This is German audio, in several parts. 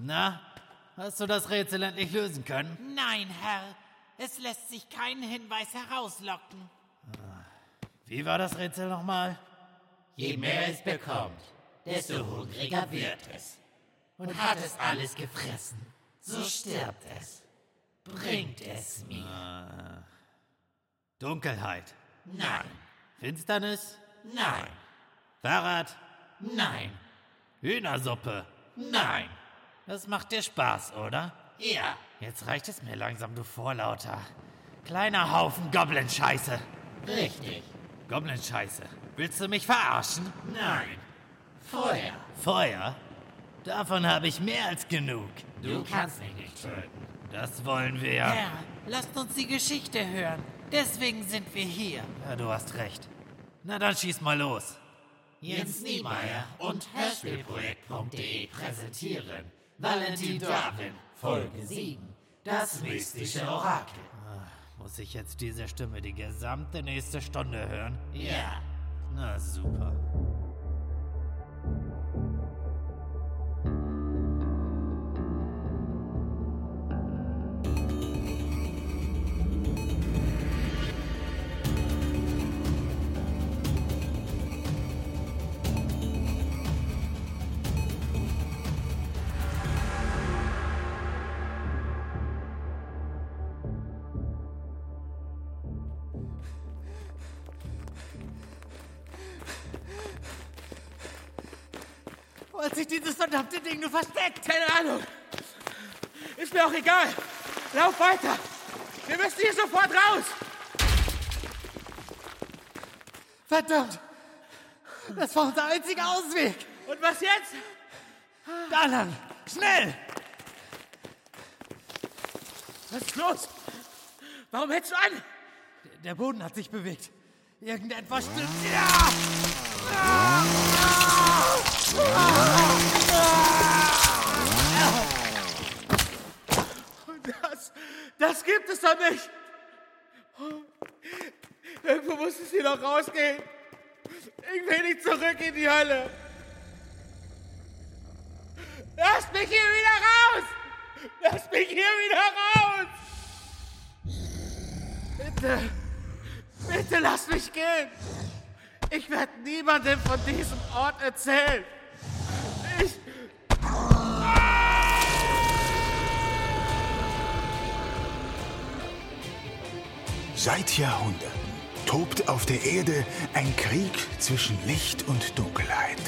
Na, hast du das Rätsel endlich lösen können? Nein, Herr. Es lässt sich kein Hinweis herauslocken. Wie war das Rätsel nochmal? Je mehr es bekommt, desto hungriger wird es. Und hat es alles gefressen, so stirbt es. Bringt es mir. Dunkelheit. Nein, Finsternis. nein, Fahrrad. nein, Hühnersuppe. nein. Das macht dir Spaß, oder? Ja, Jetzt reicht es mir langsam, du Vorlauter. Kleiner Haufen Goblin-Scheiße. richtig. Goblin-Scheiße. Willst du mich verarschen? Nein. Feuer. Feuer? Davon habe ich mehr als genug. Du kannst mich nicht töten. Das wollen wir. Herr, lasst uns die Geschichte hören. Deswegen sind wir hier. Ja, du hast recht. Na dann schieß mal los. Jens Niemeyer und Hörspielprojekt.de präsentieren Valentin Darwin, Folge 7, das mystische Orakel. Muss ich jetzt diese Stimme die gesamte nächste Stunde hören? Ja, Na super. Wo hat sich dieses verdammte Ding nur versteckt? Keine Ahnung. Ist mir auch egal. Lauf weiter. Wir müssen hier sofort raus. Verdammt. Das war unser einziger Ausweg. Und was jetzt? Da lang! Schnell! Was ist los? Warum hältst du an? Der Boden hat sich bewegt. Irgendetwas stimmt. Ja! Das, das gibt es doch nicht. Irgendwo muss es hier noch rausgehen. Ich will nicht zurück in die Hölle. Lasst mich hier wieder raus! Lasst mich hier wieder raus! Bitte, bitte lasst mich gehen. Ich werde niemandem von diesem Ort erzählen. Seit Jahrhunderten tobt auf der Erde ein Krieg zwischen Licht und Dunkelheit.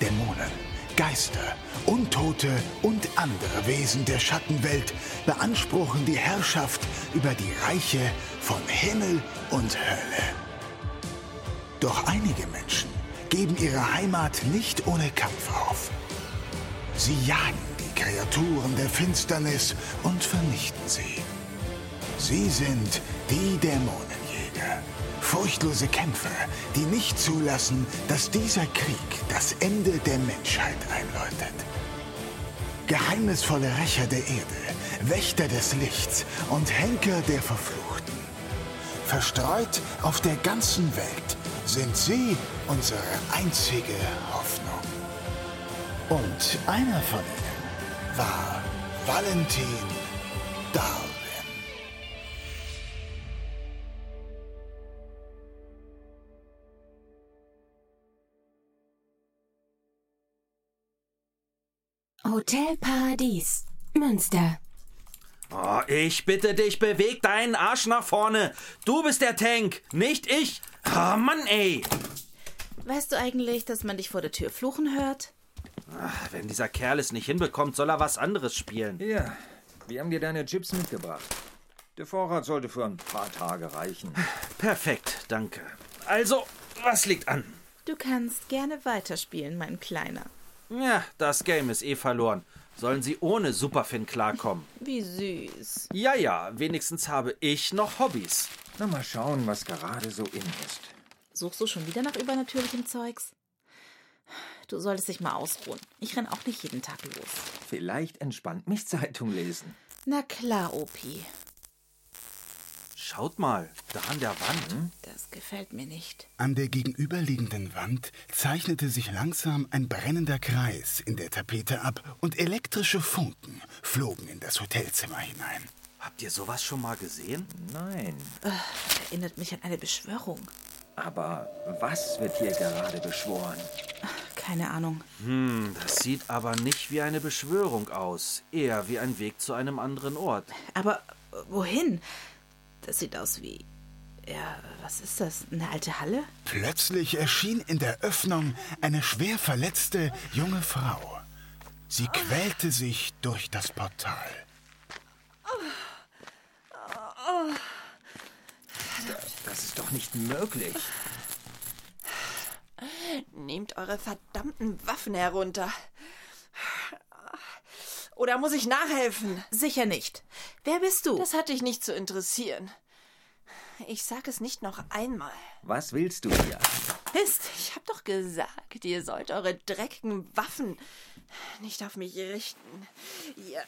Dämonen, Geister, Untote und andere Wesen der Schattenwelt beanspruchen die Herrschaft über die Reiche von Himmel und Hölle. Doch einige Menschen geben ihre Heimat nicht ohne Kampf auf. Sie jagen die Kreaturen der Finsternis und vernichten sie. Sie sind die Dämonenjäger. Furchtlose Kämpfer, die nicht zulassen, dass dieser Krieg das Ende der Menschheit einläutet. Geheimnisvolle Rächer der Erde, Wächter des Lichts und Henker der Verfluchten. Verstreut auf der ganzen Welt sind sie unsere einzige Hoffnung. Und einer von ihnen war Valentin Darwin. Hotel Paradies, Münster. Oh, ich bitte dich, beweg deinen Arsch nach vorne. Du bist der Tank, nicht ich. Oh, Mann, ey. Weißt du eigentlich, dass man dich vor der Tür fluchen hört? Ach, wenn dieser Kerl es nicht hinbekommt, soll er was anderes spielen. Ja, wir haben dir deine Chips mitgebracht. Der Vorrat sollte für ein paar Tage reichen. Perfekt, danke. Also, was liegt an? Du kannst gerne weiterspielen, mein Kleiner. Ja, das Game ist eh verloren. Sollen sie ohne Superfin klarkommen? Wie süß. Ja, ja, wenigstens habe ich noch Hobbys. Na, mal schauen, was gerade so in ist. Suchst du schon wieder nach übernatürlichem Zeugs? Du solltest dich mal ausruhen. Ich renn auch nicht jeden Tag los. Vielleicht entspannt mich Zeitung lesen. Na klar, Opi. Schaut mal, da an der Wand. Das gefällt mir nicht. An der gegenüberliegenden Wand zeichnete sich langsam ein brennender Kreis in der Tapete ab und elektrische Funken flogen in das Hotelzimmer hinein. Habt ihr sowas schon mal gesehen? Nein. Erinnert mich an eine Beschwörung. Aber was wird hier gerade beschworen? Keine Ahnung. Hm, das sieht aber nicht wie eine Beschwörung aus. Eher wie ein Weg zu einem anderen Ort. Aber äh, wohin? Das sieht aus wie. Ja, was ist das? Eine alte Halle? Plötzlich erschien in der Öffnung eine schwer verletzte junge Frau. Sie quälte sich durch das Portal. Das ist doch nicht möglich. Nehmt eure verdammten Waffen herunter. Oder muss ich nachhelfen? Sicher nicht. Wer bist du? Das hat dich nicht zu interessieren. Ich sag es nicht noch einmal. Was willst du hier? Mist. Ich hab doch gesagt, ihr sollt eure dreckigen Waffen nicht auf mich richten. Ihr.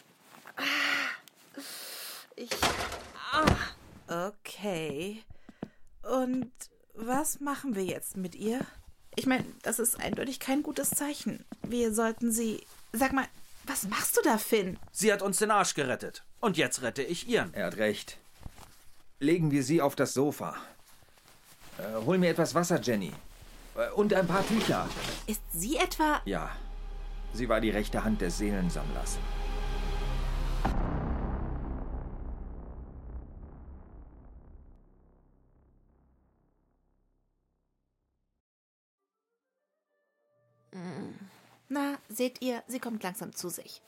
Ich. Okay. Und was machen wir jetzt mit ihr? Ich meine, das ist eindeutig kein gutes Zeichen. Wir sollten sie. Sag mal, was machst du da, Finn? Sie hat uns den Arsch gerettet. Und jetzt rette ich ihren. Er hat recht. Legen wir sie auf das Sofa. Äh, hol mir etwas Wasser, Jenny. Äh, und ein paar Tücher. Ist sie etwa. Ja, sie war die rechte Hand des Seelensammlers. Seht ihr, sie kommt langsam zu sich.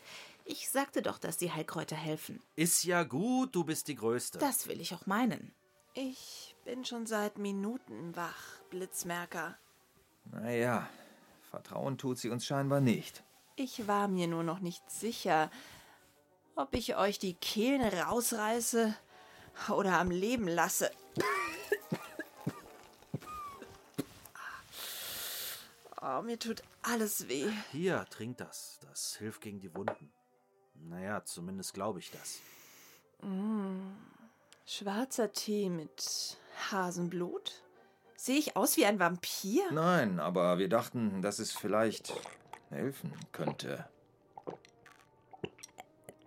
Ich sagte doch, dass die Heilkräuter helfen. Ist ja gut, du bist die Größte. Das will ich auch meinen. Ich bin schon seit Minuten wach, Blitzmerker. Naja, Vertrauen tut sie uns scheinbar nicht. Ich war mir nur noch nicht sicher, ob ich euch die Kehlen rausreiße oder am Leben lasse. Oh, mir tut alles weh. Hier, trink das. Das hilft gegen die Wunden. Naja, zumindest glaube ich das. Schwarzer Tee mit Hasenblut? Sehe ich aus wie ein Vampir? Nein, aber wir dachten, dass es vielleicht helfen könnte.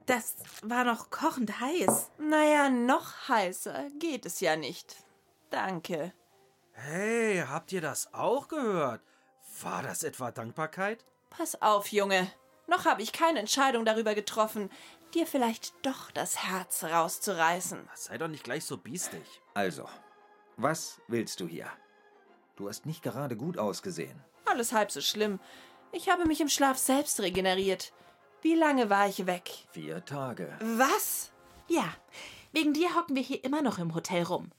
Das war noch kochend heiß. Naja, noch heißer geht es ja nicht. Danke. Hey, habt ihr das auch gehört? War das etwa Dankbarkeit? Pass auf, Junge. Noch habe ich keine Entscheidung darüber getroffen, dir vielleicht doch das Herz rauszureißen. Sei doch nicht gleich so biestig. Also, was willst du hier? Du hast nicht gerade gut ausgesehen. Alles halb so schlimm. Ich habe mich im Schlaf selbst regeneriert. Wie lange war ich weg? Vier Tage. Was? Ja, wegen dir hocken wir hier immer noch im Hotel rum.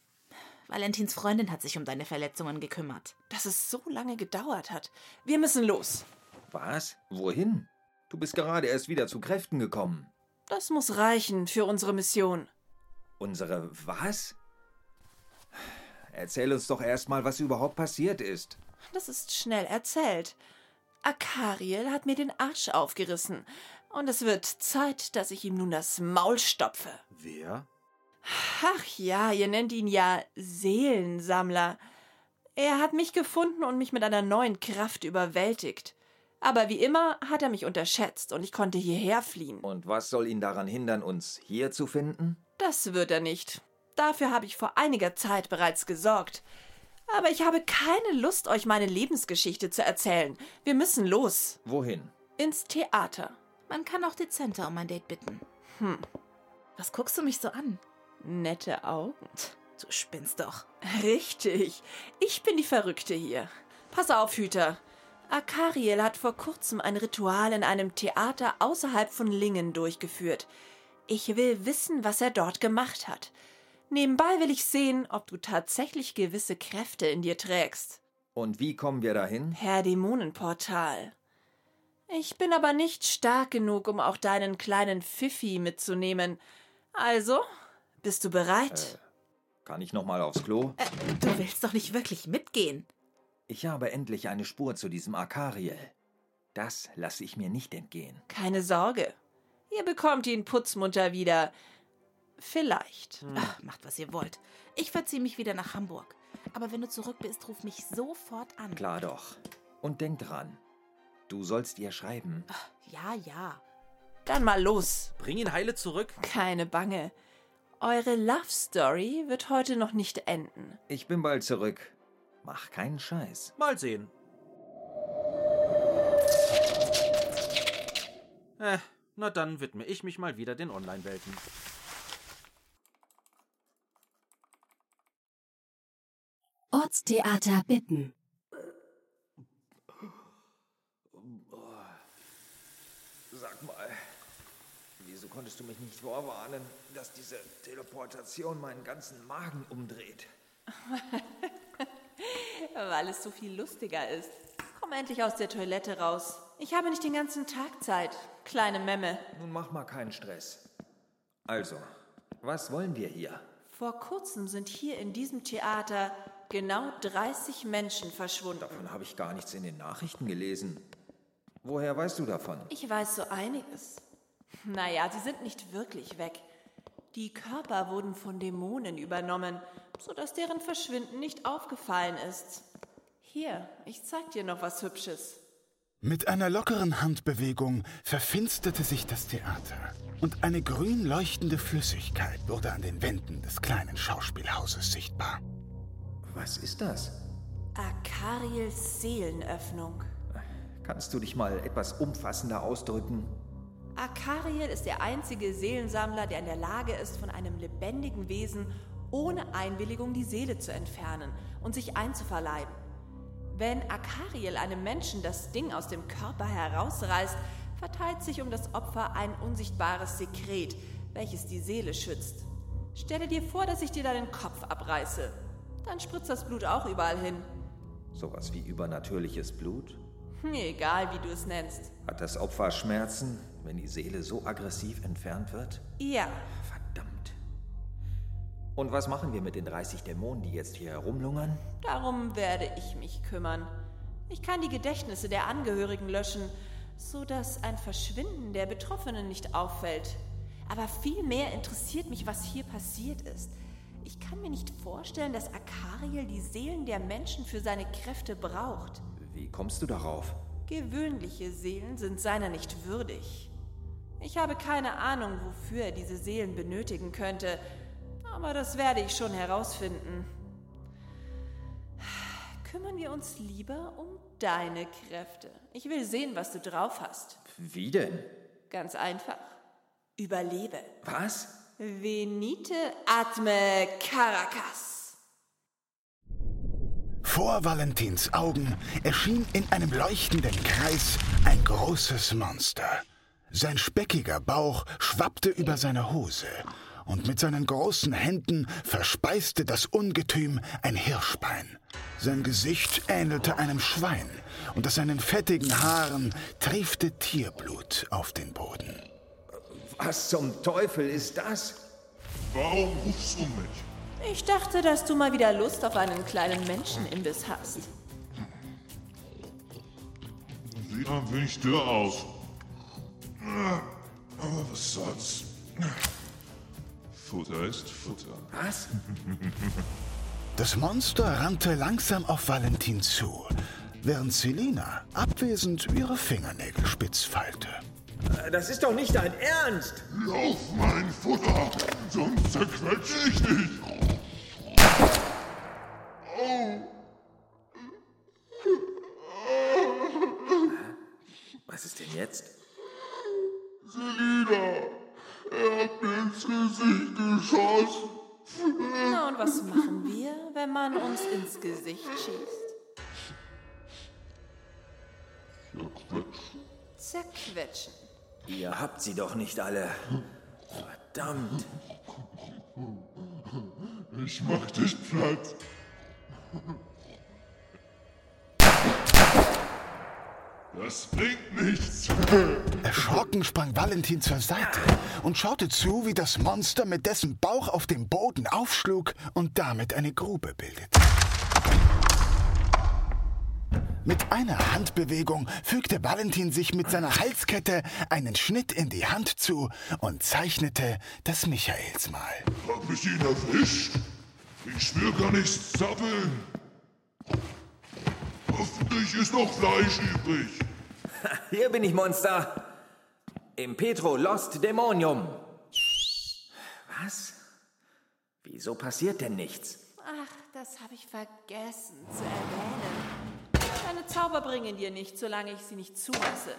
Valentins Freundin hat sich um deine Verletzungen gekümmert. Dass es so lange gedauert hat. Wir müssen los. Was? Wohin? Du bist gerade erst wieder zu Kräften gekommen. Das muss reichen für unsere Mission. Unsere was? Erzähl uns doch erstmal, was überhaupt passiert ist. Das ist schnell erzählt. Akariel hat mir den Arsch aufgerissen. Und es wird Zeit, dass ich ihm nun das Maul stopfe. Wer? Ach ja, ihr nennt ihn ja Seelensammler. Er hat mich gefunden und mich mit einer neuen Kraft überwältigt. Aber wie immer hat er mich unterschätzt und ich konnte hierher fliehen. Und was soll ihn daran hindern, uns hier zu finden? Das wird er nicht. Dafür habe ich vor einiger Zeit bereits gesorgt. Aber ich habe keine Lust, euch meine Lebensgeschichte zu erzählen. Wir müssen los. Wohin? Ins Theater. Man kann auch dezenter um ein Date bitten. Hm. Was guckst du mich so an? Nette Augen. Du spinnst doch. Richtig. Ich bin die Verrückte hier. Pass auf, Hüter. Akariel hat vor kurzem ein Ritual in einem Theater außerhalb von Lingen durchgeführt. Ich will wissen, was er dort gemacht hat. Nebenbei will ich sehen, ob du tatsächlich gewisse Kräfte in dir trägst. Und wie kommen wir dahin? Herr Dämonenportal. Ich bin aber nicht stark genug, um auch deinen kleinen Pfiffi mitzunehmen. Also, bist du bereit? Kann ich noch mal aufs Klo? Du willst doch nicht wirklich mitgehen. Ich habe endlich eine Spur zu diesem Akariel. Das lasse ich mir nicht entgehen. Keine Sorge. Ihr bekommt ihn putzmunter wieder. Vielleicht. Ach, macht, was ihr wollt. Ich verziehe mich wieder nach Hamburg. Aber wenn du zurück bist, ruf mich sofort an. Klar doch. Und denk dran, du sollst ihr schreiben. Ja, ja. Dann mal los. Bring ihn heile zurück. Keine Bange. Eure Love Story wird heute noch nicht enden. Ich bin bald zurück. Mach keinen Scheiß. Mal sehen. Äh, na dann widme ich mich mal wieder den Online-Welten. Ortstheater Bitten. Sag mal, wieso konntest du mich nicht vorwarnen, dass diese Teleportation meinen ganzen Magen umdreht? Weil es so viel lustiger ist. Komm endlich aus der Toilette raus. Ich habe nicht den ganzen Tag Zeit, kleine Memme. Nun mach mal keinen Stress. Also, was wollen wir hier? Vor kurzem sind hier in diesem Theater genau 30 Menschen verschwunden. Davon habe ich gar nichts in den Nachrichten gelesen. Woher weißt du davon? Ich weiß so einiges. Naja, sie sind nicht wirklich weg. Die Körper wurden von Dämonen übernommen, sodass deren Verschwinden nicht aufgefallen ist. Hier, ich zeig dir noch was Hübsches. Mit einer lockeren Handbewegung verfinsterte sich das Theater und eine grün leuchtende Flüssigkeit wurde an den Wänden des kleinen Schauspielhauses sichtbar. Was ist das? Akariels Seelenöffnung. Kannst du dich mal etwas umfassender ausdrücken? Akariel ist der einzige Seelensammler, der in der Lage ist, von einem lebendigen Wesen ohne Einwilligung die Seele zu entfernen und sich einzuverleiben. Wenn Akariel einem Menschen das Ding aus dem Körper herausreißt, verteilt sich um das Opfer ein unsichtbares Sekret, welches die Seele schützt. Stelle dir vor, dass ich dir deinen Kopf abreiße. Dann spritzt das Blut auch überall hin. Sowas wie übernatürliches Blut? Hm, Egal, wie du es nennst. Hat das Opfer Schmerzen, wenn die Seele so aggressiv entfernt wird? Ja, Verdammt. Und was machen wir mit den 30 Dämonen, die jetzt hier herumlungern? darum werde ich mich kümmern. Ich kann die Gedächtnisse der Angehörigen löschen, so dass ein Verschwinden der Betroffenen nicht auffällt. Aber vielmehr interessiert mich, was hier passiert ist. Ich kann mir nicht vorstellen, dass Akariel die Seelen der Menschen für seine Kräfte braucht. Wie kommst du darauf? Gewöhnliche Seelen sind seiner nicht würdig. Ich habe keine Ahnung, wofür er diese Seelen benötigen könnte, aber das werde ich schon herausfinden. Kümmern wir uns lieber um deine Kräfte. Ich will sehen, was du drauf hast. Wie denn? Ganz einfach. Überlebe. Was? Venite atme Caracas. Vor Valentins Augen erschien in einem leuchtenden Kreis ein großes Monster. Sein speckiger Bauch schwappte über seine Hose und mit seinen großen Händen verspeiste das Ungetüm ein Hirschbein. Sein Gesicht ähnelte einem Schwein und aus seinen fettigen Haaren triefte Tierblut auf den Boden. Was zum Teufel ist das? Warum rufst du mich? Ich dachte, dass du mal wieder Lust auf einen kleinen Menschenimbiss hast. Sieht ein wenig dürr aus. Aber was soll's? Futter ist Futter. Was? Das Monster rannte langsam auf Valentin zu, während Selina abwesend ihre Fingernägel spitz feilte. Äh, Das ist doch nicht dein Ernst! Lauf mein Futter, sonst zerquetsche ich dich. Was ist denn jetzt? Selina, er hat mir ins Gesicht geschossen. Na, und was machen wir, wenn man uns ins Gesicht schießt? Zerquetschen. Ihr habt sie doch nicht alle. Verdammt. Ich mach dich platt. Das bringt nichts. Erschrocken sprang Valentin zur Seite und schaute zu, wie das Monster mit dessen Bauch auf dem Boden aufschlug und damit eine Grube bildete. Mit einer Handbewegung fügte Valentin sich mit seiner Halskette einen Schnitt in die Hand zu und zeichnete das Michaelsmal. Hab ich ihn erwischt? Ich will gar nichts zappeln. Hoffentlich ist noch Fleisch übrig. Hier bin ich, Monster. Im Petro Lost Dämonium. Was? Wieso passiert denn nichts? Ach, das habe ich vergessen zu erwähnen. Deine Zauber bringen dir nichts, solange ich sie nicht zulasse.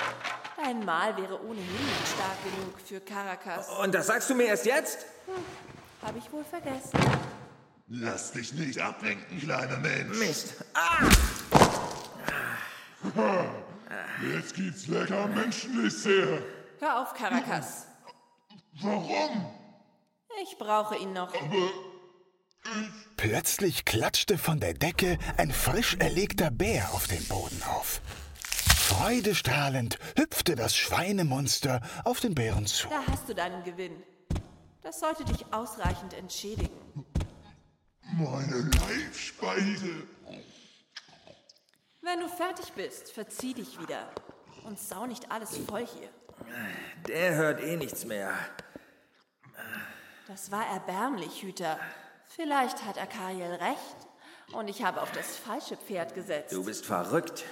Dein Mal wäre ohnehin nicht stark genug für Caracas. Und das sagst du mir erst jetzt? Habe ich wohl vergessen. Lass dich nicht ablenken, kleiner Mensch. Mist. Ah! Jetzt gibt's lecker Menschendessert. Hör auf, Caracas. Warum? Ich brauche ihn noch. Plötzlich klatschte von der Decke ein frisch erlegter Bär auf den Boden auf. Freudestrahlend hüpfte das Schweinemonster auf den Bären zu. Da hast du deinen Gewinn. Das sollte dich ausreichend entschädigen. Meine Leibspeise. Wenn du fertig bist, verzieh dich wieder. Und sau nicht alles voll hier. Der hört eh nichts mehr. Das war erbärmlich, Hüter. Vielleicht hat Akariel recht und ich habe auf das falsche Pferd gesetzt. Du bist verrückt.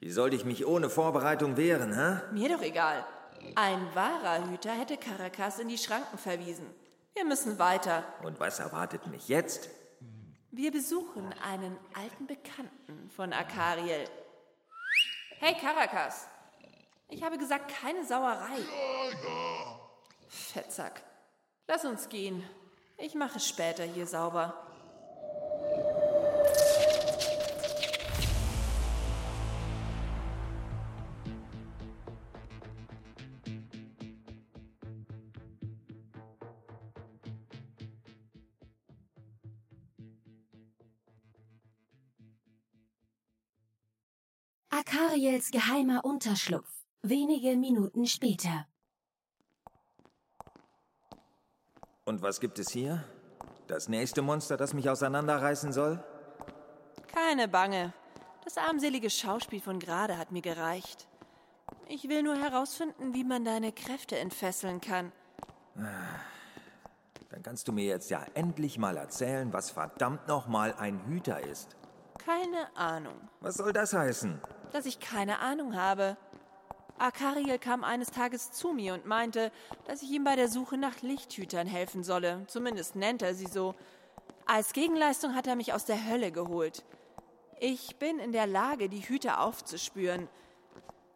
Wie sollte ich mich ohne Vorbereitung wehren, hä? Mir doch egal. Ein wahrer Hüter hätte Caracas in die Schranken verwiesen. Wir müssen weiter. Und was erwartet mich jetzt? Wir besuchen einen alten Bekannten von Akariel. Hey, Caracas. Ich habe gesagt, keine Sauerei. Fettsack. Lass uns gehen. Ich mache später hier sauber. Akariels geheimer Unterschlupf. Wenige Minuten später. Und was gibt es hier? Das nächste Monster, das mich auseinanderreißen soll? Keine Bange. Das armselige Schauspiel von gerade hat mir gereicht. Ich will nur herausfinden, wie man deine Kräfte entfesseln kann. Dann kannst du mir jetzt ja endlich mal erzählen, was verdammt nochmal ein Hüter ist. Keine Ahnung. Was soll das heißen? Dass ich keine Ahnung habe. Akariel kam eines Tages zu mir und meinte, dass ich ihm bei der Suche nach Lichthütern helfen solle. Zumindest nennt er sie so. Als Gegenleistung hat er mich aus der Hölle geholt. Ich bin in der Lage, die Hüter aufzuspüren.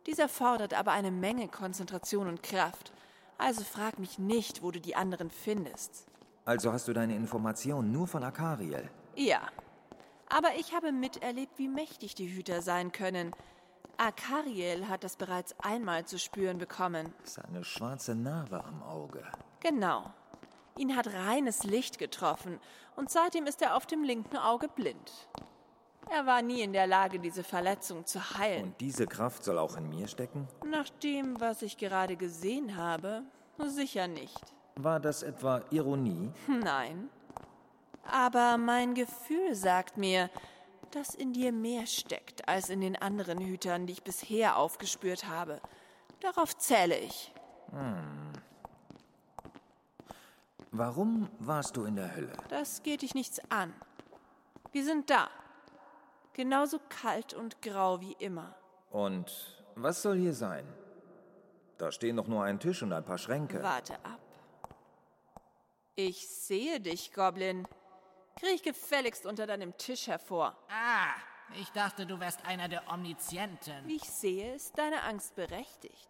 Dieser fordert aber eine Menge Konzentration und Kraft. Also frag mich nicht, wo du die anderen findest. Also hast du deine Informationen nur von Akariel? Ja. Aber ich habe miterlebt, wie mächtig die Hüter sein können. Akariel hat das bereits einmal zu spüren bekommen. Seine schwarze Narbe am Auge. Genau. Ihn hat reines Licht getroffen und seitdem ist er auf dem linken Auge blind. Er war nie in der Lage, diese Verletzung zu heilen. Und diese Kraft soll auch in mir stecken? Nach dem, was ich gerade gesehen habe, sicher nicht. War das etwa Ironie? Nein. Aber mein Gefühl sagt mir, dass in dir mehr steckt als in den anderen Hütern, die ich bisher aufgespürt habe. Darauf zähle ich. Hm. Warum warst du in der Hölle? Das geht dich nichts an. Wir sind da. Genauso kalt und grau wie immer. Und was soll hier sein? Da stehen doch nur ein Tisch und ein paar Schränke. Warte ab. Ich sehe dich, Goblin. Kriech gefälligst unter deinem Tisch hervor. Ah, ich dachte, du wärst einer der Omnizienten. Wie ich sehe, ist deine Angst berechtigt.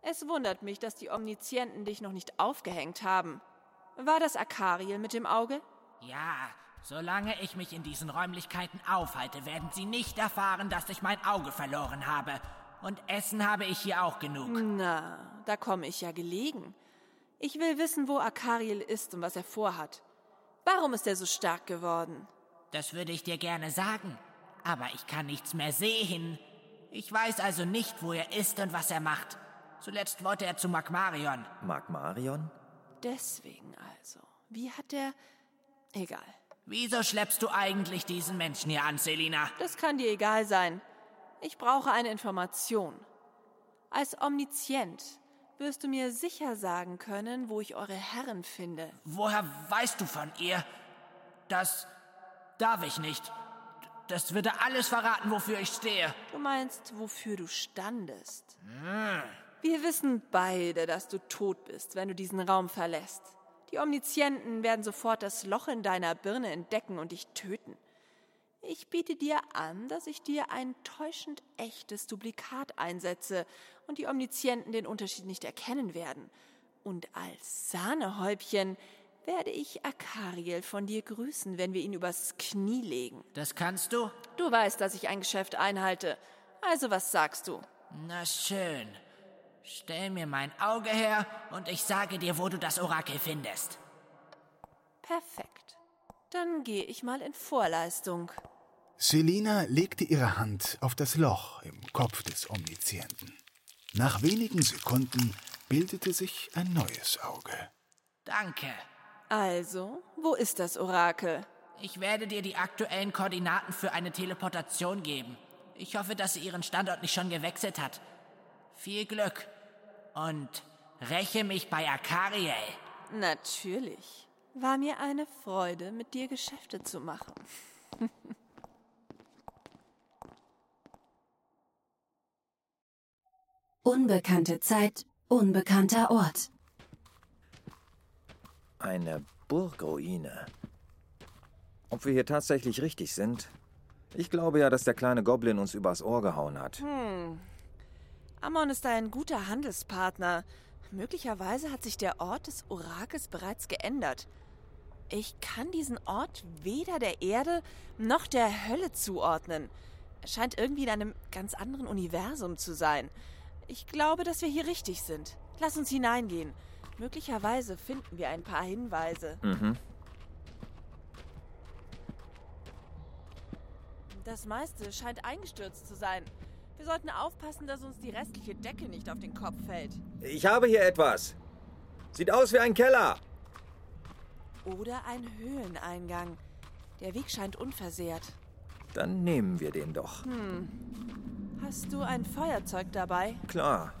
Es wundert mich, dass die Omnizienten dich noch nicht aufgehängt haben. War das Akariel mit dem Auge? Ja, solange ich mich in diesen Räumlichkeiten aufhalte, werden sie nicht erfahren, dass ich mein Auge verloren habe. Und Essen habe ich hier auch genug. Na, da komme ich ja gelegen. Ich will wissen, wo Akariel ist und was er vorhat. Warum ist er so stark geworden? Das würde ich dir gerne sagen, aber ich kann nichts mehr sehen. Ich weiß also nicht, wo er ist und was er macht. Zuletzt wollte er zu Magmarion. Magmarion? Deswegen also. Wie hat er. Egal. Wieso schleppst du eigentlich diesen Menschen hier an, Selina? Das kann dir egal sein. Ich brauche eine Information. Als Omnizient wirst du mir sicher sagen können, wo ich eure Herren finde. Woher weißt du von ihr? Das darf ich nicht. Das würde alles verraten, wofür ich stehe. Du meinst, wofür du standest. Wir wissen beide, dass du tot bist, wenn du diesen Raum verlässt. Die Omnizienten werden sofort das Loch in deiner Birne entdecken und dich töten. Ich biete dir an, dass ich dir ein täuschend echtes Duplikat einsetze und die Omnizienten den Unterschied nicht erkennen werden. Und als Sahnehäubchen werde ich Akariel von dir grüßen, wenn wir ihn übers Knie legen. Das kannst du? Du weißt, dass ich ein Geschäft einhalte. Also was sagst du? Na schön. Stell mir mein Auge her und ich sage dir, wo du das Orakel findest. Perfekt. Dann gehe ich mal in Vorleistung. Selina legte ihre Hand auf das Loch im Kopf des Omnizienten. Nach wenigen Sekunden bildete sich ein neues Auge. Danke. Also, wo ist das Orakel? Ich werde dir die aktuellen Koordinaten für eine Teleportation geben. Ich hoffe, dass sie ihren Standort nicht schon gewechselt hat. Viel Glück. Und räche mich bei Akariel. Natürlich. War mir eine Freude, mit dir Geschäfte zu machen. Unbekannte Zeit, unbekannter Ort. Eine Burgruine. Ob wir hier tatsächlich richtig sind? Ich glaube ja, dass der kleine Goblin uns übers Ohr gehauen hat. Hm. Amon ist ein guter Handelspartner. Möglicherweise hat sich der Ort des Orakels bereits geändert. Ich kann diesen Ort weder der Erde noch der Hölle zuordnen. Er scheint irgendwie in einem ganz anderen Universum zu sein. Ich glaube, dass wir hier richtig sind. Lass uns hineingehen. Möglicherweise finden wir ein paar Hinweise. Mhm. Das meiste scheint eingestürzt zu sein. Wir sollten aufpassen, dass uns die restliche Decke nicht auf den Kopf fällt. Ich habe hier etwas. Sieht aus wie ein Keller. Oder ein Höhleneingang. Der Weg scheint unversehrt. Dann nehmen wir den doch. Hm. Hast du ein Feuerzeug dabei? Klar.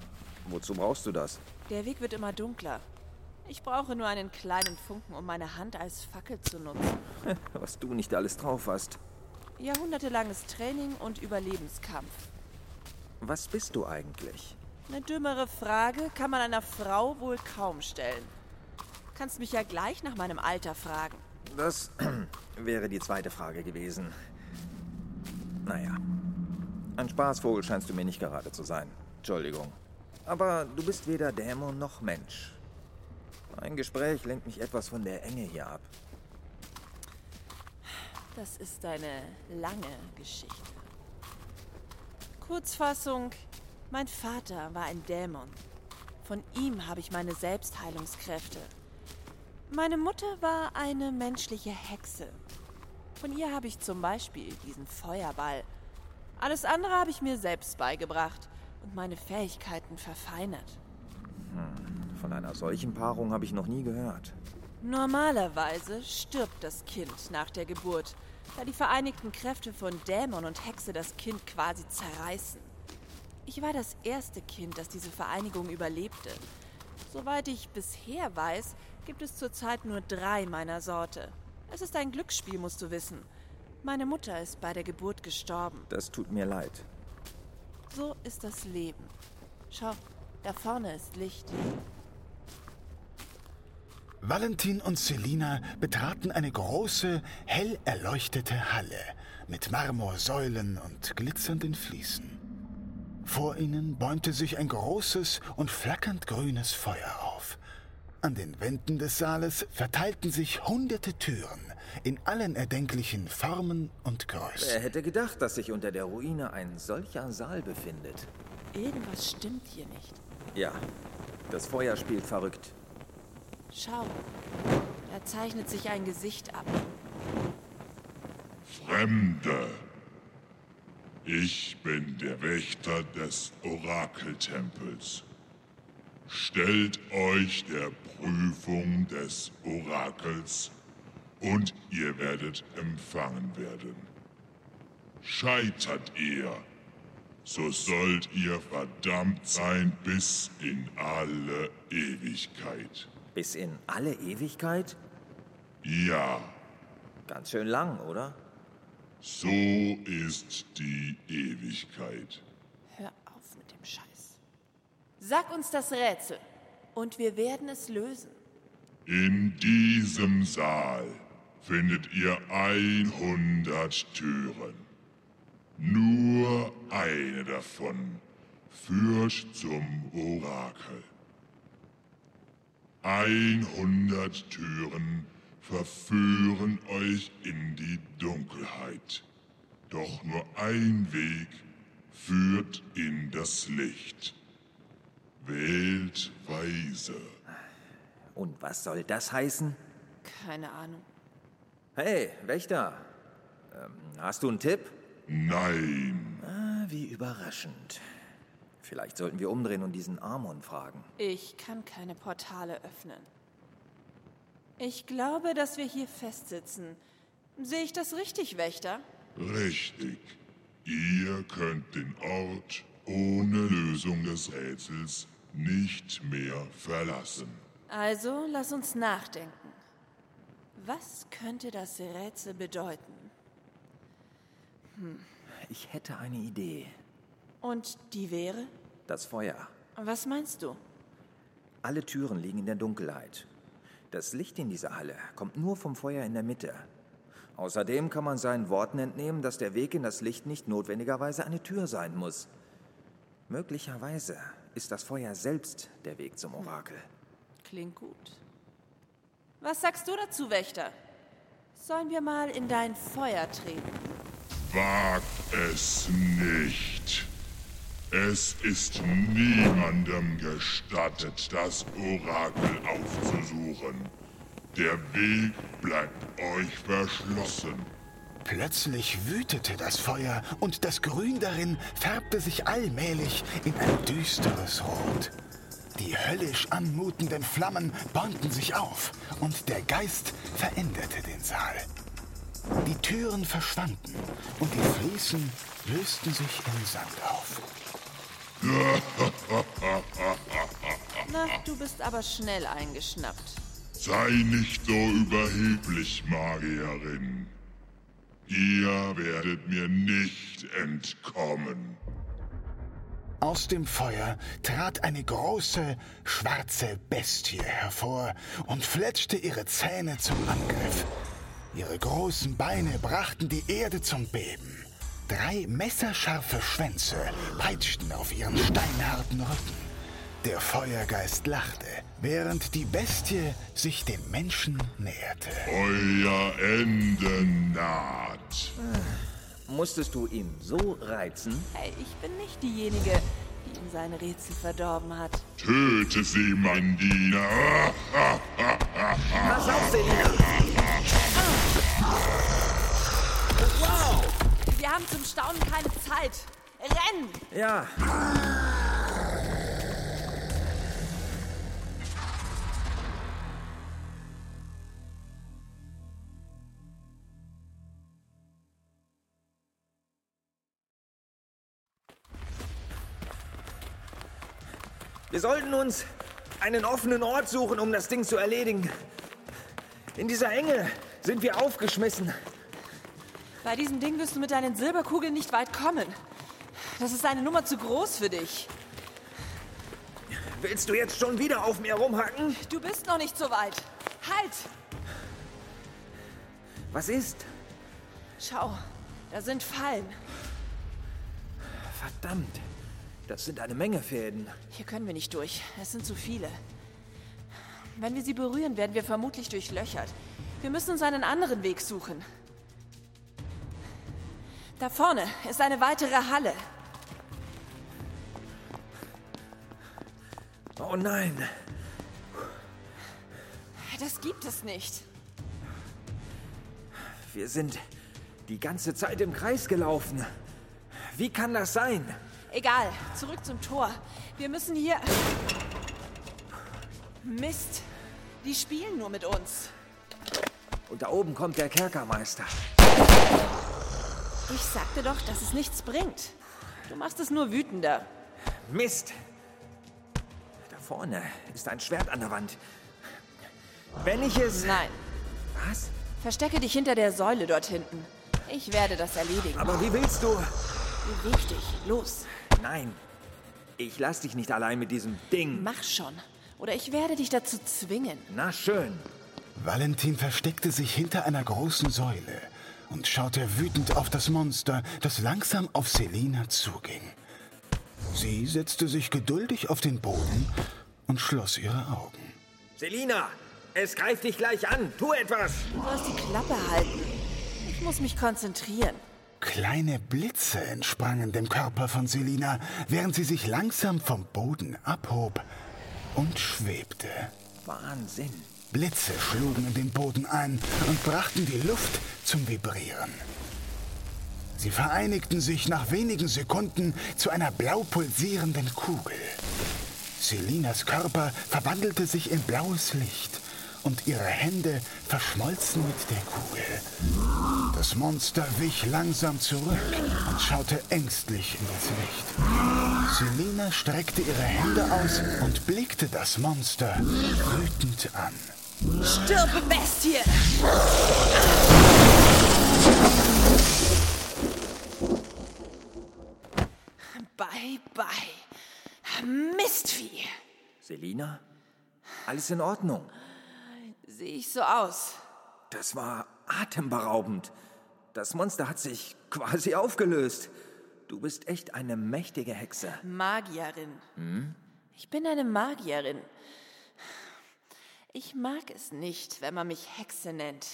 Wozu brauchst du das? Der Weg wird immer dunkler. Ich brauche nur einen kleinen Funken, um meine Hand als Fackel zu nutzen. Was du nicht alles drauf hast. Jahrhundertelanges Training und Überlebenskampf. Was bist du eigentlich? Eine dümmere Frage kann man einer Frau wohl kaum stellen. Kannst mich ja gleich nach meinem Alter fragen. Das wäre die zweite Frage gewesen. Naja. Ein Spaßvogel scheinst du mir nicht gerade zu sein. Entschuldigung. Aber du bist weder Dämon noch Mensch. Ein Gespräch lenkt mich etwas von der Enge hier ab. Das ist eine lange Geschichte. Kurzfassung, mein Vater war ein Dämon. Von ihm habe ich meine Selbstheilungskräfte. Meine Mutter war eine menschliche Hexe. Von ihr habe ich zum Beispiel diesen Feuerball. Alles andere habe ich mir selbst beigebracht und meine Fähigkeiten verfeinert. Hm, von einer solchen Paarung habe ich noch nie gehört. Normalerweise stirbt das Kind nach der Geburt, da die vereinigten Kräfte von Dämon und Hexe das Kind quasi zerreißen. Ich war das erste Kind, das diese Vereinigung überlebte. Soweit ich bisher weiß, gibt es zurzeit nur drei meiner Sorte. Es ist ein Glücksspiel, musst du wissen. Meine Mutter ist bei der Geburt gestorben. Das tut mir leid. So ist das Leben. Schau, da vorne ist Licht. Valentin und Selina betraten eine große, hell erleuchtete Halle mit Marmorsäulen und glitzernden Fliesen. Vor ihnen bäumte sich ein großes und flackernd grünes Feuer auf. An den Wänden des Saales verteilten sich hunderte Türen in allen erdenklichen Formen und Größen. Wer hätte gedacht, dass sich unter der Ruine ein solcher Saal befindet? Irgendwas stimmt hier nicht. Ja, das Feuer spielt verrückt. Schau, da zeichnet sich ein Gesicht ab. Fremde. Ich bin der Wächter des Orakeltempels. Stellt euch der Prüfung des Orakels und ihr werdet empfangen werden. Scheitert ihr, so sollt ihr verdammt sein bis in alle Ewigkeit. Bis in alle Ewigkeit? Ja, Ganz schön lang, oder? so ist die Ewigkeit. Hör auf mit dem Scheiß. Sag uns das Rätsel und wir werden es lösen. In diesem Saal findet ihr 100 Türen. Nur eine davon führt zum Orakel. 100 Türen verführen euch in die Dunkelheit. Doch nur ein Weg führt in das Licht. Wählt weise. Und was soll das heißen? Keine Ahnung. Hey, Wächter. Ähm, hast du einen Tipp? Nein. Ah, wie überraschend. Vielleicht sollten wir umdrehen und diesen Amon fragen. Ich kann keine Portale öffnen. Ich glaube, dass wir hier festsitzen. Sehe ich das richtig, Wächter? Richtig. Ihr könnt den Ort ohne Lösung des Rätsels nicht mehr verlassen. Also, lass uns nachdenken. Was könnte das Rätsel bedeuten? Ich hätte eine Idee. Und die wäre? Das Feuer. Was meinst du? Alle Türen liegen in der Dunkelheit. Das Licht in dieser Halle kommt nur vom Feuer in der Mitte. Außerdem kann man seinen Worten entnehmen, dass der Weg in das Licht nicht notwendigerweise eine Tür sein muss. Möglicherweise ist das Feuer selbst der Weg zum Orakel. Klingt gut. Was sagst du dazu, Wächter? Sollen wir mal in dein Feuer treten? Wagt es nicht. Es ist niemandem gestattet, das Orakel aufzusuchen. Der Weg bleibt euch verschlossen. Plötzlich wütete das Feuer und das Grün darin färbte sich allmählich in ein düsteres Rot. Die höllisch anmutenden Flammen bäumten sich auf und der Geist veränderte den Saal. Die Türen verschwanden und die Fliesen lösten sich im Sand auf. Na, du bist aber schnell eingeschnappt. Sei nicht so überheblich, Magierin. Ihr werdet mir nicht entkommen. Aus dem Feuer trat eine große, schwarze Bestie hervor und fletschte ihre Zähne zum Angriff. Ihre großen Beine brachten die Erde zum Beben. Drei messerscharfe Schwänze peitschten auf ihren steinharten Rücken. Der Feuergeist lachte, während die Bestie sich dem Menschen näherte. Euer Ende naht. Musstest du ihn so reizen? Hey, ich bin nicht diejenige, die ihm sein Rätsel verdorben hat. Töte sie, mein Diener. Pass auf, Selina! Wir haben zum Staunen keine Zeit. Renn! Ja, sollten uns einen offenen Ort suchen, um das Ding zu erledigen. In dieser Enge sind wir aufgeschmissen. Bei diesem Ding wirst du mit deinen Silberkugeln nicht weit kommen. Das ist eine Nummer zu groß für dich. Willst du jetzt schon wieder auf mir rumhacken? Du bist noch nicht so weit. Halt! Was ist? Schau, da sind Fallen. Verdammt, das sind eine Menge Fäden. Hier können wir nicht durch. Es sind zu viele. Wenn wir sie berühren, werden wir vermutlich durchlöchert. Wir müssen uns einen anderen Weg suchen. Da vorne ist eine weitere Halle. Oh nein, Das gibt es nicht. wir sind die ganze Zeit im Kreis gelaufen. Wie kann das sein? Egal, zurück zum Tor. Wir müssen hier. Mist. Die spielen nur mit uns. Und da oben kommt der Kerkermeister. Ich sagte doch, dass es nichts bringt. Du machst es nur wütender. Mist! Da vorne ist ein Schwert an der Wand. Wenn ich es... Nein. Was? Verstecke dich hinter der Säule dort hinten. Ich werde das erledigen. Aber wie willst du... Beweg dich. Los. Nein. Ich lass dich nicht allein mit diesem Ding. Mach schon. Oder ich werde dich dazu zwingen. Na schön. Valentin versteckte sich hinter einer großen Säule und schaute wütend auf das Monster, das langsam auf Selina zuging. Sie setzte sich geduldig auf den Boden und schloss ihre Augen. Selina, es greift dich gleich an. Tu etwas. Du sollst die Klappe halten. Ich muss mich konzentrieren. Kleine Blitze entsprangen dem Körper von Selina, während sie sich langsam vom Boden abhob und schwebte. Wahnsinn. Blitze schlugen in den Boden ein und brachten die Luft zum Vibrieren. Sie vereinigten sich nach wenigen Sekunden zu einer blau pulsierenden Kugel. Selinas Körper verwandelte sich in blaues Licht und ihre Hände verschmolzen mit der Kugel. Das Monster wich langsam zurück und schaute ängstlich in das Licht. Selina streckte ihre Hände aus und blickte das Monster wütend an. Stirbe, Bestie! Bye, bye. Mistvieh. Selina? Alles in Ordnung. Sehe ich so aus? Das war atemberaubend. Das Monster hat sich quasi aufgelöst. Du bist echt eine mächtige Hexe. Magierin. Hm? Ich bin eine Magierin. Ich mag es nicht, wenn man mich Hexe nennt.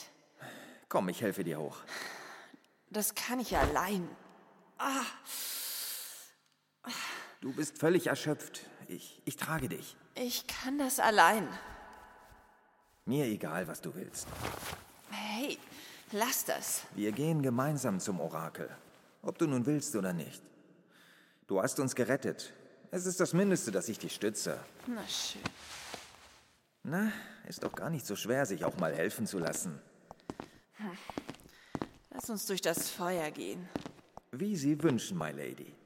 Komm, ich helfe dir hoch. Das kann ich allein. Ah. Du bist völlig erschöpft. Ich, ich trage dich. Ich kann das allein. Mir egal, was du willst. Hey, lass das. Wir gehen gemeinsam zum Orakel. Ob du nun willst oder nicht. Du hast uns gerettet. Es ist das Mindeste, dass ich dich stütze. Na schön. Na, ist doch gar nicht so schwer, sich auch mal helfen zu lassen. Hm. Lass uns durch das Feuer gehen. Wie Sie wünschen, my lady.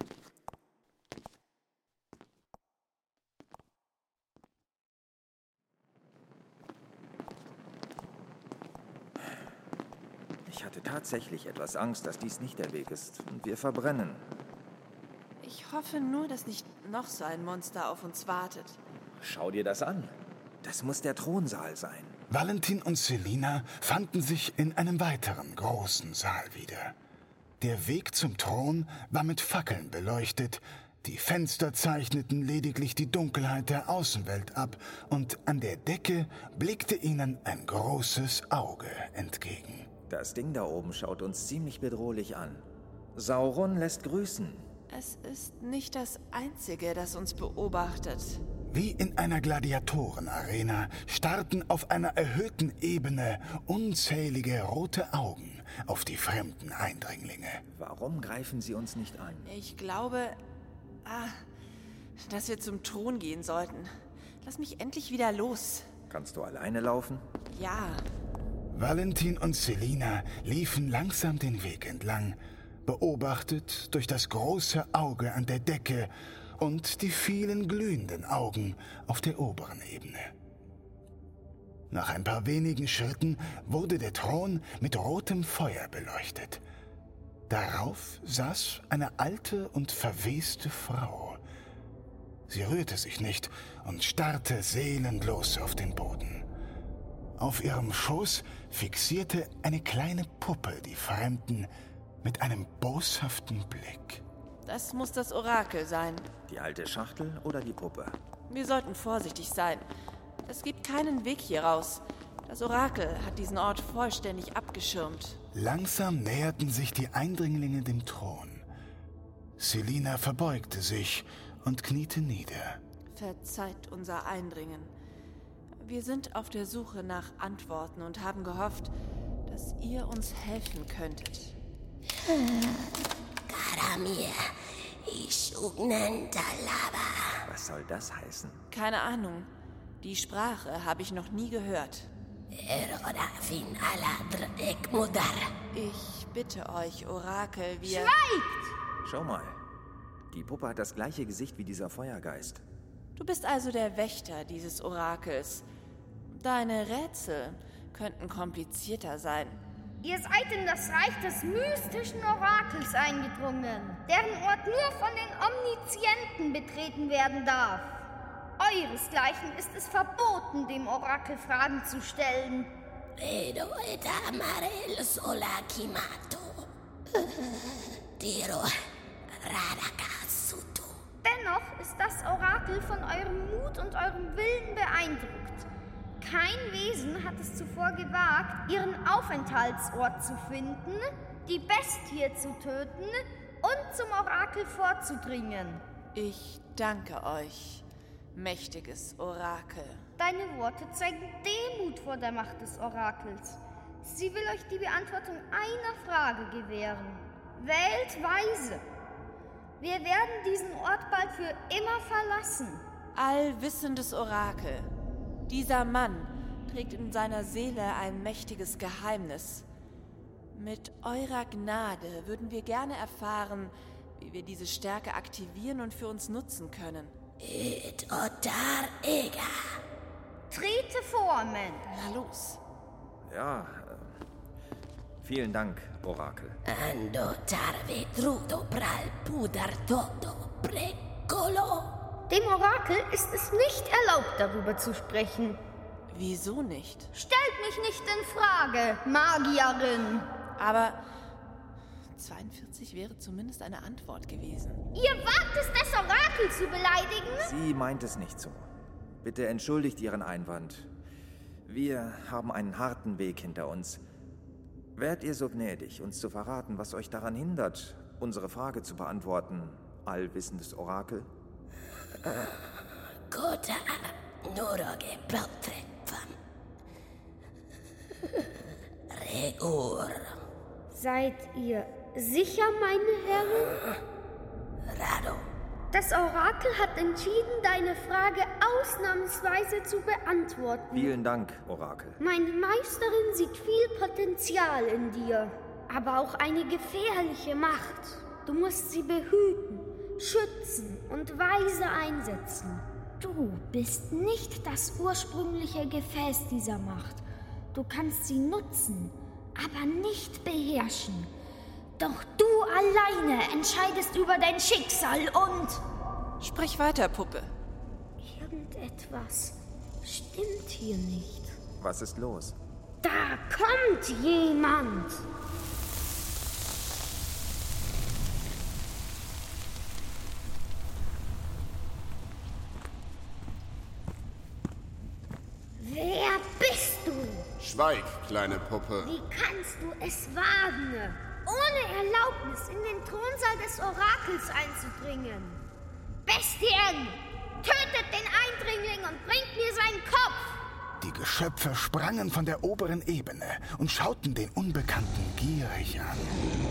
Tatsächlich etwas Angst, dass dies nicht der Weg ist und wir verbrennen. Ich hoffe nur, dass nicht noch so ein Monster auf uns wartet. Schau dir das an. Das muss der Thronsaal sein. Valentin und Selina fanden sich in einem weiteren großen Saal wieder. Der Weg zum Thron war mit Fackeln beleuchtet, die Fenster zeichneten lediglich die Dunkelheit der Außenwelt ab, und an der Decke blickte ihnen ein großes Auge entgegen. Das Ding da oben schaut uns ziemlich bedrohlich an. Sauron lässt grüßen. Es ist nicht das Einzige, das uns beobachtet. Wie in einer Gladiatorenarena starrten auf einer erhöhten Ebene unzählige rote Augen auf die fremden Eindringlinge. Warum greifen sie uns nicht an? Ich glaube, ah, dass wir zum Thron gehen sollten. Lass mich endlich wieder los. Kannst du alleine laufen? Ja. Valentin und Selina liefen langsam den Weg entlang, beobachtet durch das große Auge an der Decke und die vielen glühenden Augen auf der oberen Ebene. Nach ein paar wenigen Schritten wurde der Thron mit rotem Feuer beleuchtet. Darauf saß eine alte und verweste Frau. Sie rührte sich nicht und starrte seelenlos auf den Boden. Auf ihrem Schoß fixierte eine kleine Puppe die Fremden mit einem boshaften Blick. Das muss das Orakel sein. Die alte Schachtel oder die Puppe? Wir sollten vorsichtig sein. Es gibt keinen Weg hier raus. Das Orakel hat diesen Ort vollständig abgeschirmt. Langsam näherten sich die Eindringlinge dem Thron. Selina verbeugte sich und kniete nieder. Verzeiht unser Eindringen. Wir sind auf der Suche nach Antworten und haben gehofft, dass ihr uns helfen könntet. Karamir, Ishugnantalaba. Was soll das heißen? Keine Ahnung. Die Sprache habe ich noch nie gehört. Ich bitte euch, Orakel, wir. Schweigt! Schau mal. Die Puppe hat das gleiche Gesicht wie dieser Feuergeist. Du bist also der Wächter dieses Orakels. Deine Rätsel könnten komplizierter sein. Ihr seid in das Reich des mystischen Orakels eingedrungen, deren Ort nur von den Omnizienten betreten werden darf. Euresgleichen ist es verboten, dem Orakel Fragen zu stellen. Vedo ed amare il solachimato. Tiro radakasuto. Dennoch ist das Orakel von eurem Mut und eurem Willen beeindruckt. Kein Wesen hat es zuvor gewagt, ihren Aufenthaltsort zu finden, die Bestie zu töten und zum Orakel vorzudringen. Ich danke euch, mächtiges Orakel. Deine Worte zeigen Demut vor der Macht des Orakels. Sie will euch die Beantwortung einer Frage gewähren. Wählt weise. Wir werden diesen Ort bald für immer verlassen. Allwissendes Orakel, dieser Mann trägt in seiner Seele ein mächtiges Geheimnis. Mit eurer Gnade würden wir gerne erfahren, wie wir diese Stärke aktivieren und für uns nutzen können. Et otar ega. Trete vor, Men. Na los. Ja, vielen Dank, Orakel. Ando tarve trudo pral pudar todo precolo. Dem Orakel ist es nicht erlaubt, darüber zu sprechen. Wieso nicht? Stellt mich nicht in Frage, Magierin. Aber 42 wäre zumindest eine Antwort gewesen. Ihr wagt es, das Orakel zu beleidigen? Sie meint es nicht so. Bitte entschuldigt Ihren Einwand. Wir haben einen harten Weg hinter uns. Wärt ihr so gnädig, uns zu verraten, was euch daran hindert, unsere Frage zu beantworten, allwissendes Orakel? Kota nuroge protrefam. Regur. Seid ihr sicher, meine Herren? Rado. Das Orakel hat entschieden, deine Frage ausnahmsweise zu beantworten. Vielen Dank, Orakel. Meine Meisterin sieht viel Potenzial in dir, aber auch eine gefährliche Macht. Du musst sie behüten, schützen und weise einsetzen. Du bist nicht das ursprüngliche Gefäß dieser Macht. Du kannst sie nutzen, aber nicht beherrschen. Doch du alleine entscheidest über dein Schicksal und... Sprich weiter, Puppe. Irgendetwas stimmt hier nicht. Was ist los? Da kommt jemand. Wer bist du? Schweig, kleine Puppe. Wie kannst du es wagen, ohne Erlaubnis in den Thronsaal des Orakels einzudringen? Bestien! Tötet den Eindringling und bringt mir seinen Kopf! Die Geschöpfe sprangen von der oberen Ebene und schauten den Unbekannten gierig an.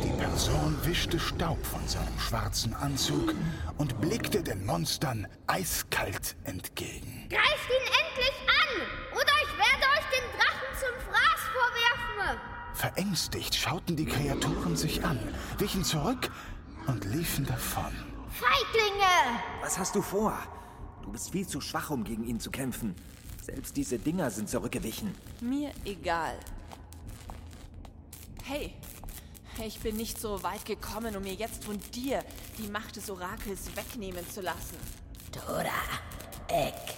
Die Person wischte Staub von seinem schwarzen Anzug und blickte den Monstern eiskalt entgegen. Greift ihn endlich an! Oder Verängstigt schauten die Kreaturen sich an, wichen zurück und liefen davon. Feiglinge! Was hast du vor? Du bist viel zu schwach, um gegen ihn zu kämpfen. Selbst diese Dinger sind zurückgewichen. Mir egal. Hey, ich bin nicht so weit gekommen, um mir jetzt von dir die Macht des Orakels wegnehmen zu lassen. Tora ek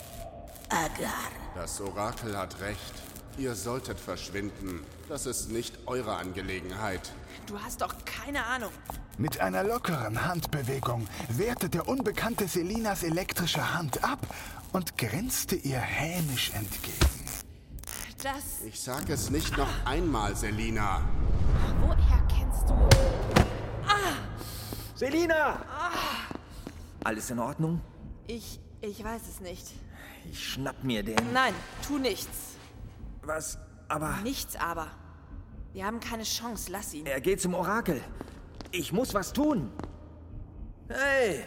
agar. Das Orakel hat recht. Ihr solltet verschwinden. Das ist nicht eure Angelegenheit. Du hast doch keine Ahnung. Mit einer lockeren Handbewegung wehrte der Unbekannte Selinas elektrische Hand ab und grinste ihr hämisch entgegen. Das. Ich sag es nicht noch einmal, Selina. Woher kennst du. Ah! Selina! Ah! Alles in Ordnung? Ich. ich weiß es nicht. Ich schnapp mir den. Nein, tu nichts. Was? Aber. Nichts aber. Wir haben keine Chance, lass ihn. Er geht zum Orakel. Ich muss was tun. Hey!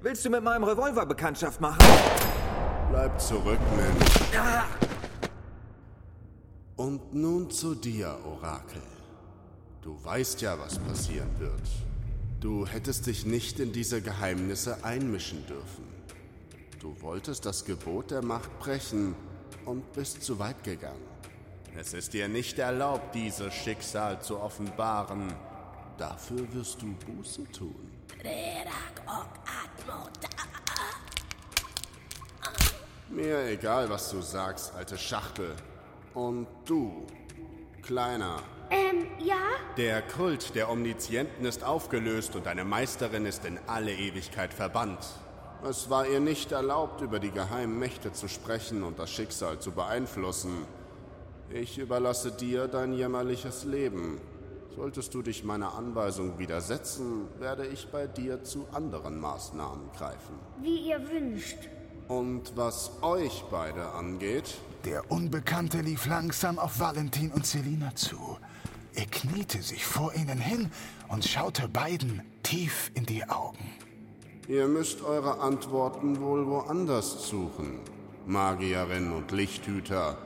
Willst du mit meinem Revolver Bekanntschaft machen? Bleib zurück, Mensch. Ah! Und nun zu dir, Orakel. Du weißt ja, was passieren wird. Du hättest dich nicht in diese Geheimnisse einmischen dürfen. Du wolltest das Gebot der Macht brechen und bist zu weit gegangen. Es ist dir nicht erlaubt, dieses Schicksal zu offenbaren. Dafür wirst du Buße tun. Mir egal, was du sagst, alte Schachtel. Und du, Kleiner. Ähm, ja? Der Kult der Omnizienten ist aufgelöst und deine Meisterin ist in alle Ewigkeit verbannt. Es war ihr nicht erlaubt, über die geheimen Mächte zu sprechen und das Schicksal zu beeinflussen. Ich überlasse dir dein jämmerliches Leben. Solltest du dich meiner Anweisung widersetzen, werde ich bei dir zu anderen Maßnahmen greifen. Wie ihr wünscht. Und was euch beide angeht, Der Unbekannte lief langsam auf Valentin und Selina zu. Er kniete sich vor ihnen hin und schaute beiden tief in die Augen. Ihr müsst eure Antworten wohl woanders suchen. Magierin und Lichthüter,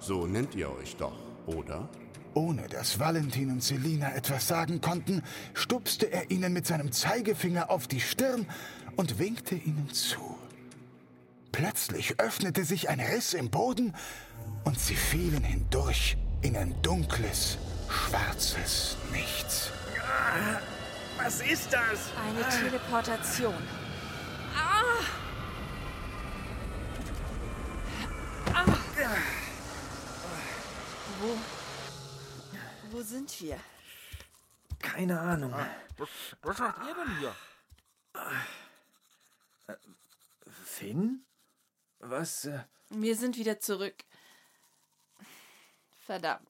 so nennt ihr euch doch, oder? Ohne dass Valentin und Selina etwas sagen konnten, stupste er ihnen mit seinem Zeigefinger auf die Stirn und winkte ihnen zu. Plötzlich öffnete sich ein Riss im Boden und sie fielen hindurch in ein dunkles, schwarzes Nichts. Was ist das? Eine Teleportation. Ah! Ah! Wo. Wo sind wir? Keine Ahnung. Was macht ihr denn hier? Finn? Was? Äh, Wir sind wieder zurück. Verdammt.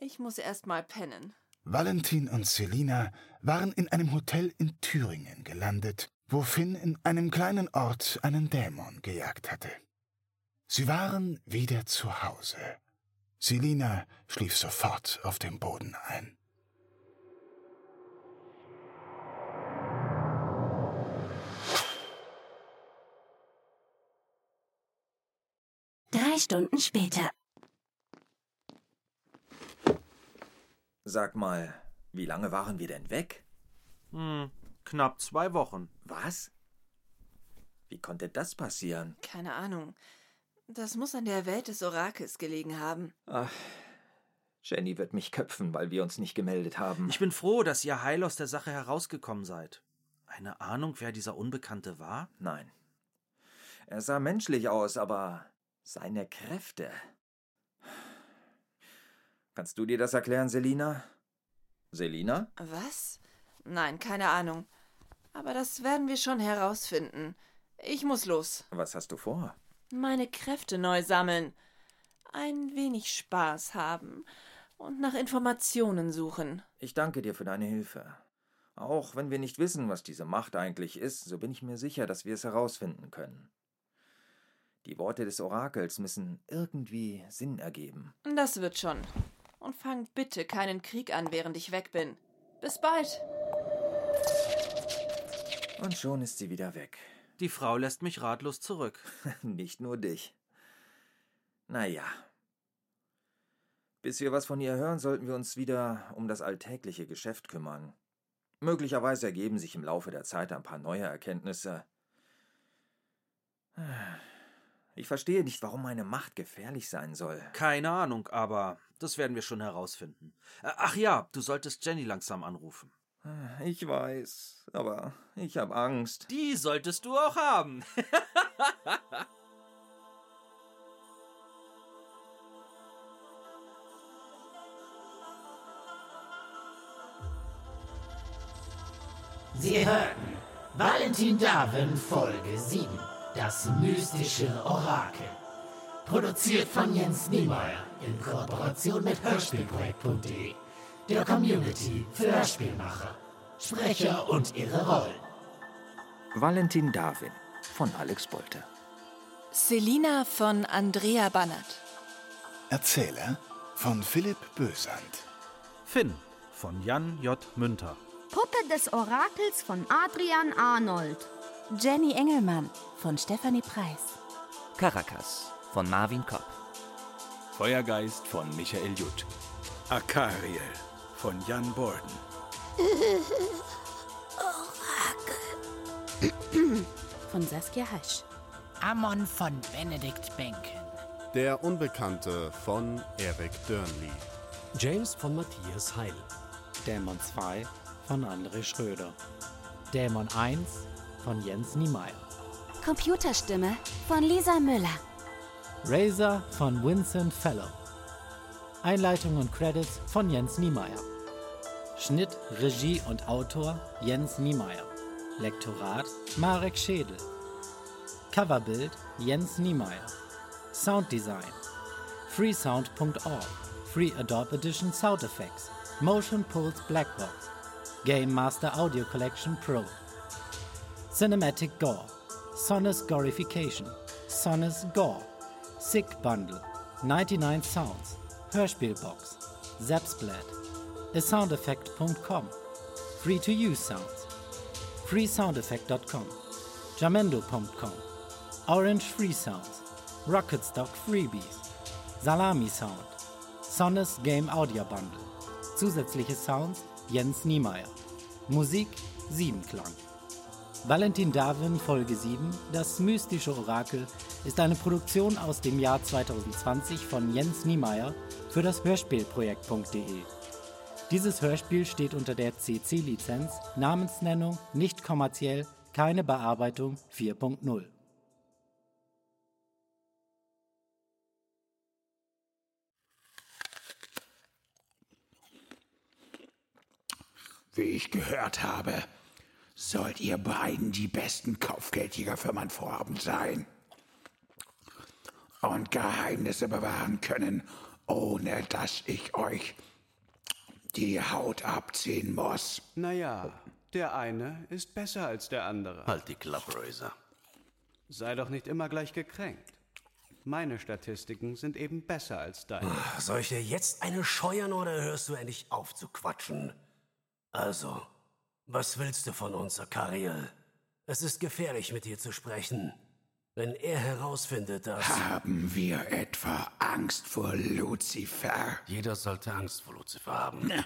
Ich muss erst mal pennen. Valentin und Selina waren in einem Hotel in Thüringen gelandet, wo Finn in einem kleinen Ort einen Dämon gejagt hatte. Sie waren wieder zu Hause. Selina schlief sofort auf dem Boden ein. Drei Stunden später. Sag mal, wie lange waren wir denn weg? Hm, knapp zwei Wochen. Was? Wie konnte das passieren? Keine Ahnung. Das muss an der Welt des Orakels gelegen haben. Ach, Jenny wird mich köpfen, weil wir uns nicht gemeldet haben. Ich bin froh, dass ihr heil aus der Sache herausgekommen seid. Eine Ahnung, wer dieser Unbekannte war? Nein. Er sah menschlich aus, aber seine Kräfte. Kannst du dir das erklären, Selina? Selina? Was? Nein, keine Ahnung. Aber das werden wir schon herausfinden. Ich muss los. Was hast du vor? Meine Kräfte neu sammeln. Ein wenig Spaß haben. Und nach Informationen suchen. Ich danke dir für deine Hilfe. Auch wenn wir nicht wissen, was diese Macht eigentlich ist, so bin ich mir sicher, dass wir es herausfinden können. Die Worte des Orakels müssen irgendwie Sinn ergeben. Das wird schon. Und fang bitte keinen Krieg an, während ich weg bin. Bis bald. Und schon ist sie wieder weg. Die Frau lässt mich ratlos zurück. Nicht nur dich. Naja. Bis wir was von ihr hören, sollten wir uns wieder um das alltägliche Geschäft kümmern. Möglicherweise ergeben sich im Laufe der Zeit ein paar neue Erkenntnisse. Ich verstehe nicht, warum meine Macht gefährlich sein soll. Keine Ahnung, aber das werden wir schon herausfinden. Äh, Ach ja, du solltest Jenny langsam anrufen. Ich weiß, aber ich habe Angst. Die solltest du auch haben. Sie hörten Valentin Darwin Folge 7, das mystische Orakel. Produziert von Jens Niemeyer in Kooperation mit Hörspielprojekt.de, der Community für Hörspielmacher, Sprecher und ihre Rollen. Valentin Darwin von Alex Bolte. Selina von Andrea Bannert. Erzähler von Philipp Bösand. Finn von Jan J. Münter. Puppe des Orakels von Adrian Arnold. Jenny Engelmann von Stefanie Preis. Caracas von Marvin Kopp. Feuergeist von Michael Jutt. Akariel von Jan Borden. Von Saskia Hasch. Ammon von Benedikt Benken. Der Unbekannte von Eric Dörnli. James von Matthias Heil. Dämon 2 von André Schröder. Dämon 1 von Jens Niemeyer. Computerstimme von Lisa Müller. Razor von Vincent Fellow. Einleitung und Credits von Jens Niemeyer. Schnitt, Regie und Autor Jens Niemeyer. Lektorat Marek Schädel. Coverbild Jens Niemeyer. Sounddesign freesound.org. Free Adobe Edition Sound Effects. Motion Pulse Blackbox. Game Master Audio Collection Pro. Cinematic Gore. Sonus Gorification. Sonus Gore. Sick Bundle. 99 Sounds. Hörspielbox. Zapsplat. asoundeffect.com. Free to use sounds. freesoundeffect.com. jamendo.com. Orange Free Sounds. Rocketstock Freebies. Salami Sound. Sonus Game Audio Bundle. Zusätzliche Sounds Jens Niemeyer. Musik Siebenklang. Valentin Darwin Folge 7, das mystische Orakel, ist eine Produktion aus dem Jahr 2020 von Jens Niemeyer für das Hörspielprojekt.de. Dieses Hörspiel steht unter der CC-Lizenz, Namensnennung, nicht kommerziell, keine Bearbeitung 4.0. Wie ich gehört habe, sollt ihr beiden die besten Kaufgeldjäger für mein Vorhaben sein. Und Geheimnisse bewahren können, ohne dass ich euch die Haut abziehen muss. Naja, der eine ist besser als der andere. Halt die Klappe, Razor. Sei doch nicht immer gleich gekränkt. Meine Statistiken sind eben besser als deine. Soll ich dir jetzt eine scheuern oder hörst du endlich auf zu quatschen? Also, was willst du von uns, Akariel? Es ist gefährlich, mit dir zu sprechen. Wenn er herausfindet, dass... Haben wir etwa Angst vor Luzifer? Jeder sollte Angst vor Luzifer haben. Na,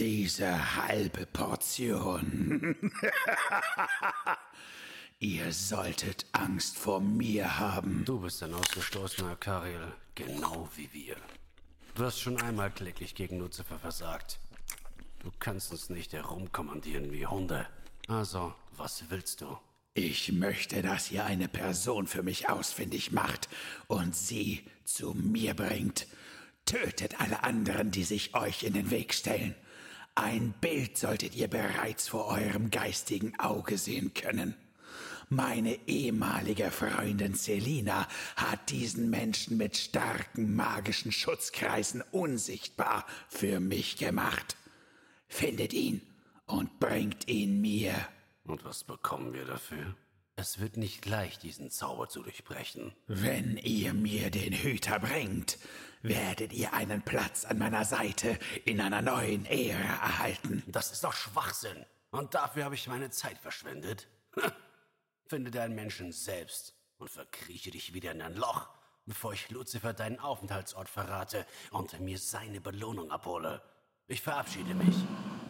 diese halbe Portion. Ihr solltet Angst vor mir haben. Du bist ein ausgestoßener Akariel, genau wie wir. Du hast schon einmal kläglich gegen Luzifer versagt. Du kannst uns nicht herumkommandieren wie Hunde. Also, was willst du? Ich möchte, dass ihr eine Person für mich ausfindig macht und sie zu mir bringt. Tötet alle anderen, die sich euch in den Weg stellen. Ein Bild solltet ihr bereits vor eurem geistigen Auge sehen können. Meine ehemalige Freundin Selina hat diesen Menschen mit starken magischen Schutzkreisen unsichtbar für mich gemacht. Findet ihn und bringt ihn mir. Und was bekommen wir dafür? Es wird nicht leicht, diesen Zauber zu durchbrechen. Wenn ihr mir den Hüter bringt, werdet ihr einen Platz an meiner Seite in einer neuen Ära erhalten. Das ist doch Schwachsinn. Und dafür habe ich meine Zeit verschwendet. Finde deinen Menschen selbst und verkrieche dich wieder in ein Loch, bevor ich Lucifer deinen Aufenthaltsort verrate und mir seine Belohnung abhole. Ich verabschiede mich.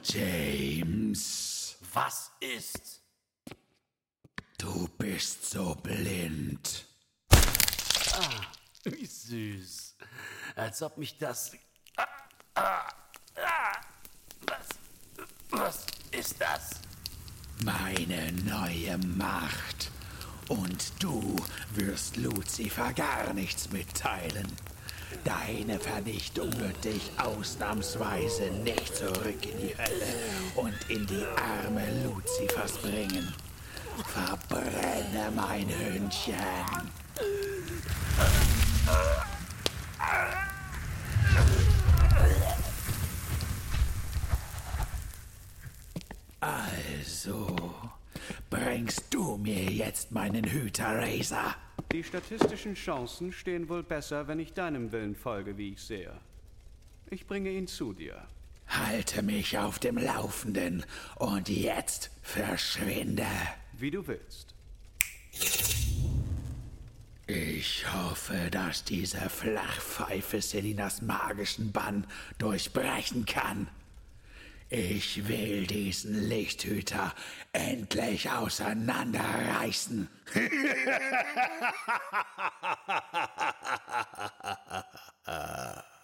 James. Was ist? Du bist so blind. Ah, wie süß. Als ob mich das. Ah, ah, ah. Was? Was ist das? Meine neue Macht. Und du wirst Lucifer gar nichts mitteilen. Deine Vernichtung wird dich ausnahmsweise nicht zurück in die Hölle und in die Arme Luzifers bringen. Verbrenne mein Hündchen. Also, bringst du mir jetzt meinen Hüter, Razor? Die statistischen Chancen stehen wohl besser, wenn ich deinem Willen folge, wie ich sehe. Ich bringe ihn zu dir. Halte mich auf dem Laufenden und jetzt verschwinde. Wie du willst. Ich hoffe, dass diese Flachpfeife Selinas magischen Bann durchbrechen kann. Ich will diesen Lichthüter endlich auseinanderreißen.